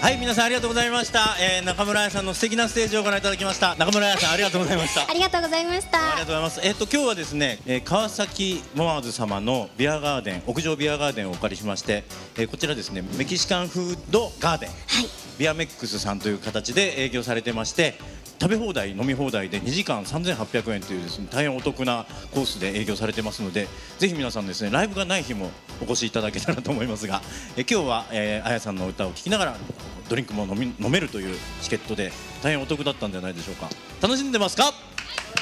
はい皆さんありがとうございました、えー、中村彩さんの素敵なステージをご覧いただきました。中村彩さんありがとうございました。ありがとうございました。ありがとうございます。えっ、と今日はですね、えー川崎モアーズ様のビアガーデン屋上ビアガーデンをお借りしまして、えーこちらですねメキシカンフードガーデン、ビアメックスさんという形で営業されてまして。食べ放題飲み放題で2時間3800円というですね大変お得なコースで営業されてますのでぜひ皆さんですねライブがない日もお越しいただけたらと思いますがえ今日は、えー、あやさんの歌を聴きながらドリンクも飲み飲めるというチケットで大変お得だったんじゃないでしょうか楽しんでますか？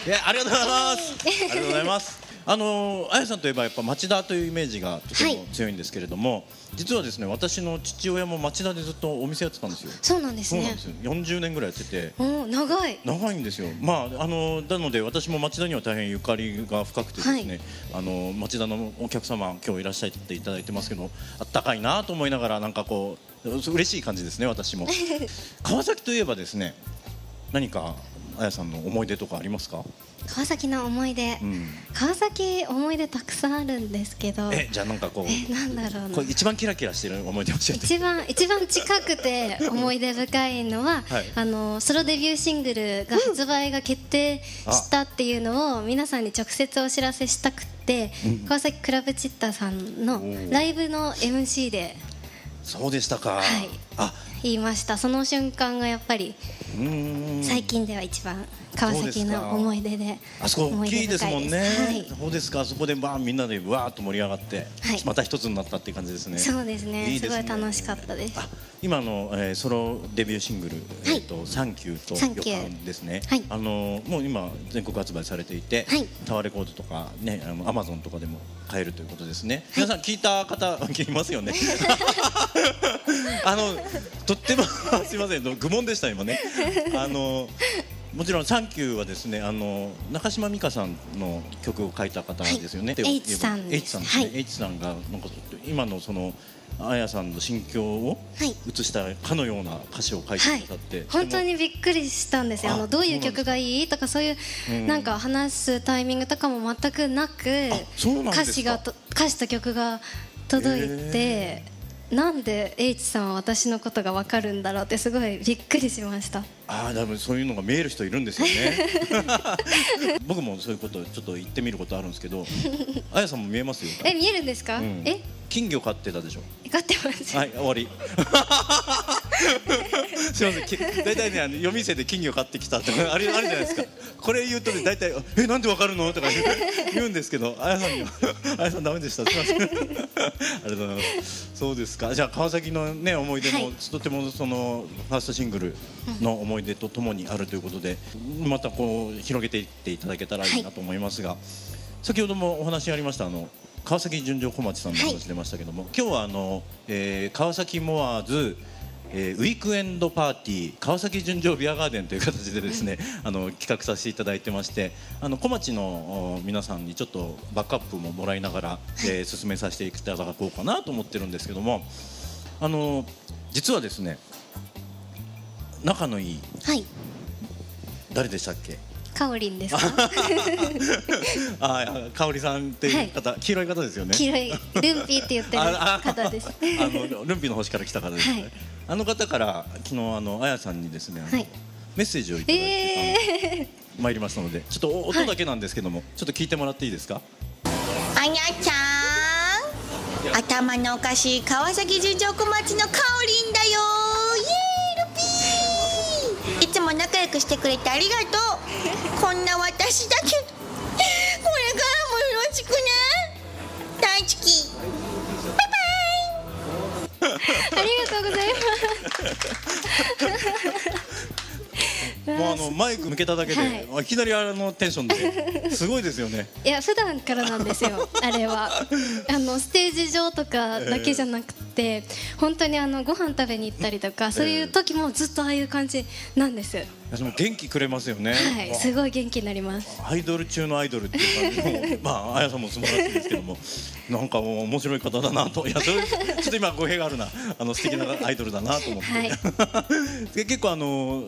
いやありがとうございます。ありがとうございます。あのあやさんといえばやっぱ町田というイメージがとても強いんですけれども、実はですね私の父親も町田でずっとお店やってたんですよ。そうなんですねそうなんですよ。40年ぐらいやってて。長い長いんですよ、まあ、あのなので私も町田には大変ゆかりが深くてですね、あの町田のお客様今日いらっしゃっていただいてますけどあったかいなと思いながらなんかこう嬉しい感じですね私も 川崎といえばですね何かあやさんの思い出とかありますか、川崎の思い出、うん、川崎思い出たくさんあるんですけど。えじゃあなんかこうえなんだろうな。これ一番キラキラしてる思い出教えて。一番一番近くて思い出深いのは、はい。あのソロデビューシングルが発売が決定したっていうのを皆さんに直接お知らせしたくって、川崎クラブチッタさんのライブの MC で。そうでしたか、はい。あ言いました。その瞬間がやっぱり最近では一番川崎の思い出であそこ大きいですもんね。はい。そうですか。そこでバーンみんなでわーっと盛り上がって、はい。また一つになったっていう感じですね。そうですね。ね。すごい楽しかったです。あ、今の、えー、ソロデビューシングル、はい。えっ、とサンキューとサンキュー予感ですね。はい。あのーもう今全国発売されていて、はい。タワーレコードとかね、あのアマゾンとかでも買えるということですね。皆さん聞いた方 いますよね。あのとっても すみません愚問でした今ね。あのもちろん「サンキューはですねあの中島美嘉さんの曲を書いた方ですよね。はい。H さん。です H さんですね。はい。H さんがなんか今のそのあやさんの心境をはい。映したかのような歌詞を書いてはいくださって、本当にびっくりしたんですよ。ああのどういう曲がいいとかそういううんなんか話すタイミングとかも全くなく歌詞がと歌詞と曲が届いてなんで H さんは私のことが分かるんだろうってすごいびっくりしました。ああ多分そういうのが見える人いるんですよね。僕もそういうことちょっと言ってみることあるんですけどあやさんも見えますよ。え見えるんですか、うん。え？金魚飼ってたでしょ。分かってます、はい終わり すいません。き大体ねあの夜店で金魚買ってきたって あれあるじゃないですか。これ言うとね大体「えなんでわかるの?」とか言う言うんですけどあやさんには「あやさんダメでした。すいません」ありがとうございます。そうですか。じゃあ川崎のね思い出も、はい。とてもそのファーストシングルの思い出とともにあるということでまたこう広げていっていただけたらいいなと思いますが、先ほどもお話ありましたあの川崎純情小町さんの話出ましたけども、今日はあの、えー川崎モアーズえーウィークエンドパーティー川崎純情ビアガーデンという形でですね、あの企画させていただいてましてあの小町のお皆さんにちょっとバックアップももらいながら、えー進めさせていただこうかなと思ってるんですけどもあの実はですね仲のいいはい。誰でしたっけ？かおりんですか？あー香織さんっていう方、黄色い方ですよね。黄色いルンピーって言ってる方です。あのルンピの星から来た方ですね、はいあの方から昨日あのあやさんにですね、はい。メッセージをいただいてえ参りましたのでちょっとお音だけなんですけども、ちょっと聞いてもらっていいですか？あやちゃん。頭のおかしい川崎純情小町のかおりんだよ。イエーイルピー。いつも仲良くしてくれてありがとう。こんな私だけ。どこれからもよろしくねとうございます。もうあのマイク向けただけで、はい。い、きなりあのテンションで。すごいですよねいや普段からなんですよ あれは。あのステージ上とかだけじゃなくて、本当にあのご飯食べに行ったりとかそういう時もずっとああいう感じなんです、私も元気くれますよね、はいすごい元気になります。アイドル中のアイドルっていう感じのまあ あやさんも素晴らしいですけどもなんかもう面白い方だなといやそれ ちょっと今語弊があるな。あの素敵なアイドルだなと思って、はい。で結構あの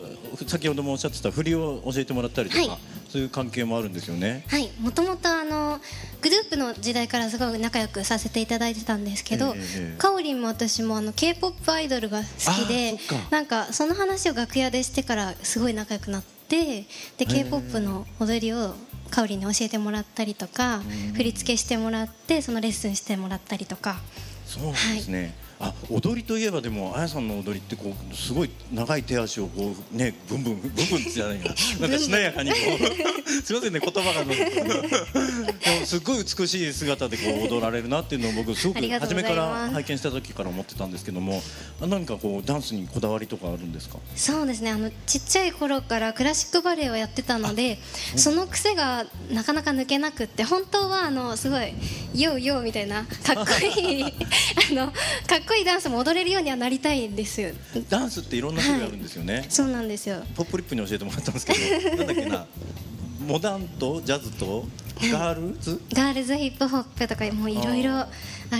先ほどもおっしゃってた振りを教えてもらったりとか、はい。そういう関係もあるんですよね。はい。もともとあののグループの時代からすごい仲良くさせていただいてたんですけど、ええかおりんも私もあの k p o p アイドルが好きでなんかその話を楽屋でしてからすごい仲良くなってで k p o p の踊りをかおりんに教えてもらったりとか振り付けしてもらってそのレッスンしてもらったりとか。そうですね、あ踊りといえばでもあやさんの踊りってこうすごい長い手足をこうねブンブンブンブンじゃないな なんかしなやかにこう すいませんね言葉が。でもすっごい美しい姿でこう踊られるなっていうのを僕すごく初めから拝見した時から思ってたんですけどもあ何かこうダンスにこだわりとかあるんですか？そうですね。あのちっちゃい頃からクラシックバレエをやってたのでその癖がなかなか抜けなくって本当はあのすごい「Yo Yo」みたいなかっこいい あのかっこいいダンスも踊れるようにはなりたいんですよ。ダンスっていろんな種類あるんですよね、そうなんですよ。ポップリップに教えてもらったんですけどなんだっけな モダンとジャズとガールズ？ガールズヒップホップとかもういろいろあ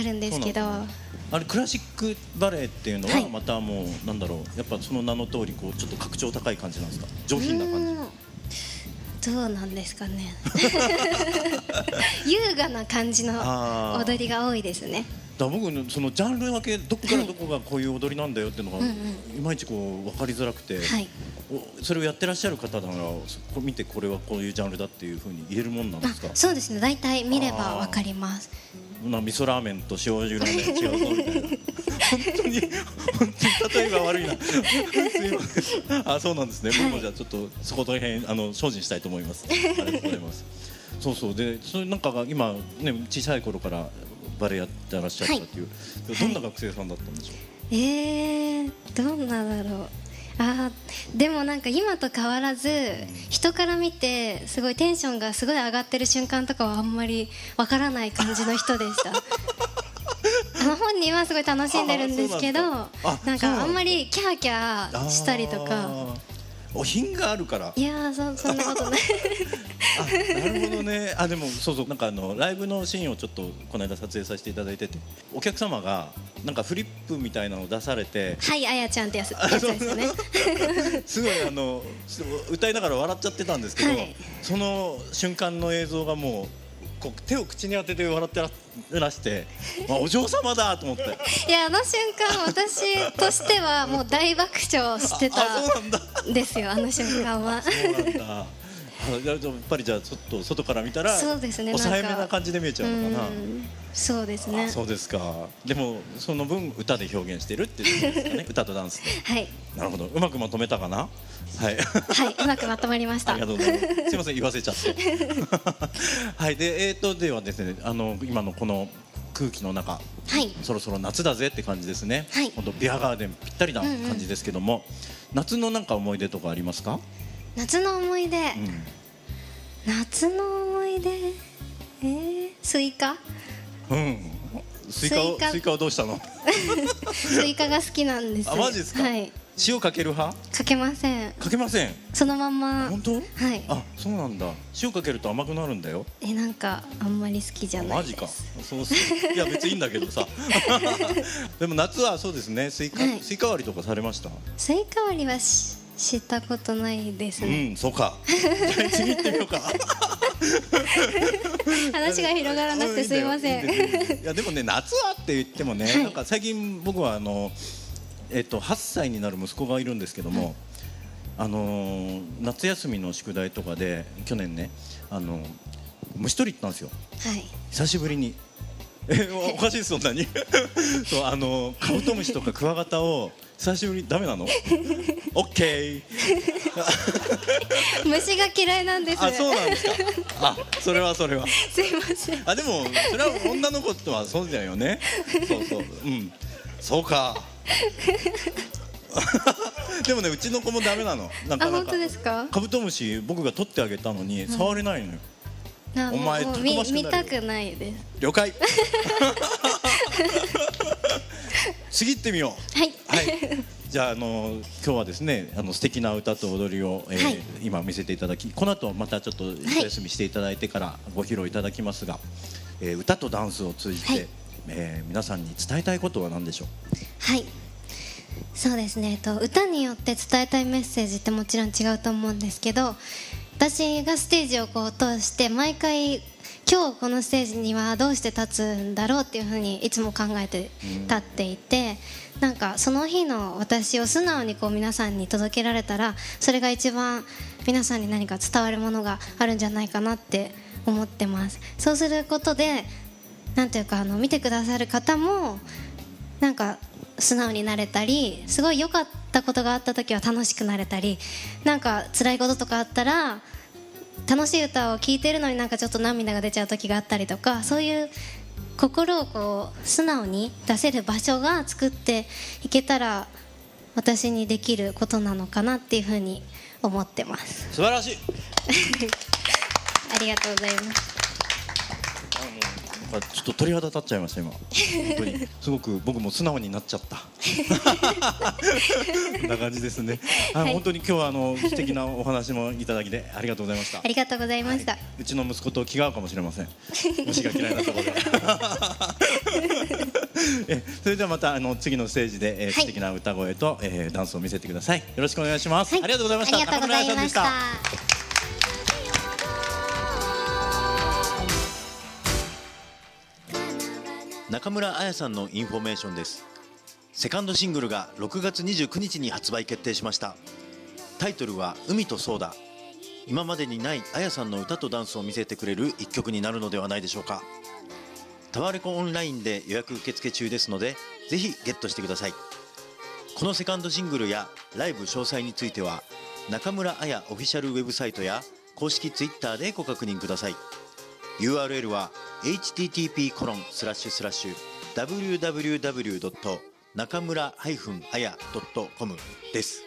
るんですけど。あれクラシックバレエっていうのははい。またもうなんだろうやっぱその名の通りこうちょっと格調高い感じなんですか？上品な感じじどうなんですかね。優雅な感じの踊りが多いですね僕のそのジャンル分けどこからどこがこういう踊りなんだよっていうのがうんいまいちこう分かりづらくて、はい。おそれをやってらっしゃる方ならこう見てこれはこういうジャンルだっていうふうに言えるもんなんですか？あそうですね。大体見ればわかります。な味噌ラーメンと塩油ラーメン違うぞみたいな。本当に本当に例えが悪いな。すいません。あそうなんですね、僕もじゃあちょっとそこら辺あの精進したいと思います。ありがとうございます。そうそう。でそれなんかが今ね小さい頃からバレエやってらっしゃったっていう、どんな学生さんだったんでしょう、えー、どんなだろう。あーでもなんか今と変わらず人から見てすごいテンションがすごい上がってる瞬間とかはあんまりわからない感じの人でした。あの本人はすごい楽しんでるんですけどなんか。あなんまりキャーキャーしたりとかお品があるから。いやーそそんなことない。あなるほどね。あでもそうそう。なんかあのライブのシーンをちょっとこの間撮影させていただいてて。お客様がなんかフリップみたいなのを出されて。はいあやちゃんってやつですよね。すごいあの歌いながら笑っちゃってたんですけど、はい。その瞬間の映像がもうこう手を口に当てて笑ってららして、まあ、お嬢様だと思って。いやあの瞬間私としてはもう大爆笑してたんですよあの瞬間はそうなんだあやっぱりじゃあちょっと外から見たらそうですね抑えめな感じで見えちゃうのかな。うんそうですね。あそうですか。でもその分歌で表現してるっていうことですかね。歌とダンスで。はい。なるほど。うまくまとめたかな？はい。はいうまくまとまりました。ありがとうございます。すみません、言わせちゃって。はい、で、えっ、と、ではですね、あの、今のこの空気の中。はい。そろそろ夏だぜって感じですね。はい。本当ビアガーデンぴったりな感じですけども。夏のなんか思い出とかありますか？夏の思い出、うん。夏の思い出？えー、スイカ？うん。スイカを、スイカ？スイカをどうしたの？スイカが好きなんですあ、マジですか？はい塩かける派？かけませんかけません？そのまんま本当？はいあ、そうなんだ。塩かけると甘くなるんだよ。えなんかあんまり好きじゃないマジか。そうっす。いや、別にいいんだけどさ。でも夏はそうですね。スイカ、はいスイカ割りとかされました？スイカ割りはししたことないですうね、ん、そうか。じゃあ次行ってみようか。話が広がらなくてすいません。ういやでもね夏はって言ってもね、はい。なんか最近僕はあのえっと8歳になる息子がいるんですけども、あのー夏休みの宿題とかで去年ねあの虫取り行ったんですよ。はい。久しぶりに。えおかしいですそんなに。そうあのカブトムシとかクワガタを久しぶり。にダメなの？オッケー。虫が嫌いなんです。あそうなんですか。あそれはそれは。すいません。あでもそれは女の子とはそうだよね。そうそう。うん。そうか。でもねうちの子もダメなの。なかなかあ本当ですか？カブトムシ僕が取ってあげたのに触れないのよ、あお前見たくないです。了解次行ってみようはいはい。じゃあ、あの今日はですね、あの素敵な歌と踊りを、えーはい今見せていただき、この後またちょっと一休みしていただいてからご披露いただきますが、えー歌とダンスを通じて、はいえー皆さんに伝えたいことは何でしょう。はいそうですね、えっと、歌によって伝えたいメッセージってもちろん違うと思うんですけど私がステージをこう通して毎回今日このステージにはどうして立つんだろうっていうふうにいつも考えて立っていて、なんかその日の私を素直にこう皆さんに届けられたらそれが一番皆さんに何か伝わるものがあるんじゃないかなって思ってます。そうすることでなんていうかあの見てくださる方もなんか素直になれたりすごい良かったことがあった時は楽しくなれたりなんか辛いこととかあったら楽しい歌を聴いてるのになんかちょっと涙が出ちゃう時があったりとかそういう心をこう素直に出せる場所が作っていけたら私にできることなのかなっていうふうに思ってます。素晴らしい。ありがとうございますあちょっと鳥肌立っちゃいました今。本当に。すごく僕も素直になっちゃった。こんな感じですね。あ、はい、本当に今日はあの素敵なお話もいただきでありがとうございました。ありがとうございました、はい、うちの息子と気が合うかもしれません。虫が嫌いなところで えそれではまたあの次のステージで、えー、素敵な歌声と、えー、ダンスを見せてください。よろしくお願いします、はい、ありがとうございました。ありがとうございました中村彩さんのインフォメーションです。セカンドシングルが6月29日に発売決定しました。タイトルは海とソーダ。今までにない彩さんの歌とダンスを見せてくれる一曲になるのではないでしょうか。タワレコオンラインで予約受付中ですのでぜひゲットしてください。このセカンドシングルやライブ詳細については中村彩オフィシャルウェブサイトや公式 Twitter でご確認ください。URL は http コロンスラッシュスラッシュ www. 中村あや .com です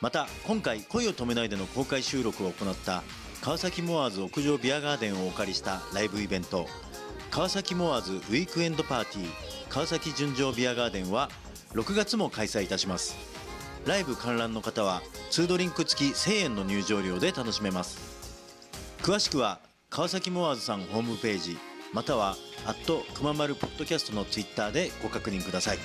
また今回恋を止めないでの公開収録を行った川崎モアーズ屋上ビアガーデンをお借りしたライブイベント川崎モアーズウィークエンドパーティー川崎純情ビアガーデンは6月も開催いたしますライブ観覧の方は2ドリンク付き1000円の入場料で楽しめます詳しくは川崎モアーズさんホームページまたは「くままるポッドキャスト」のツイッターでご確認ください。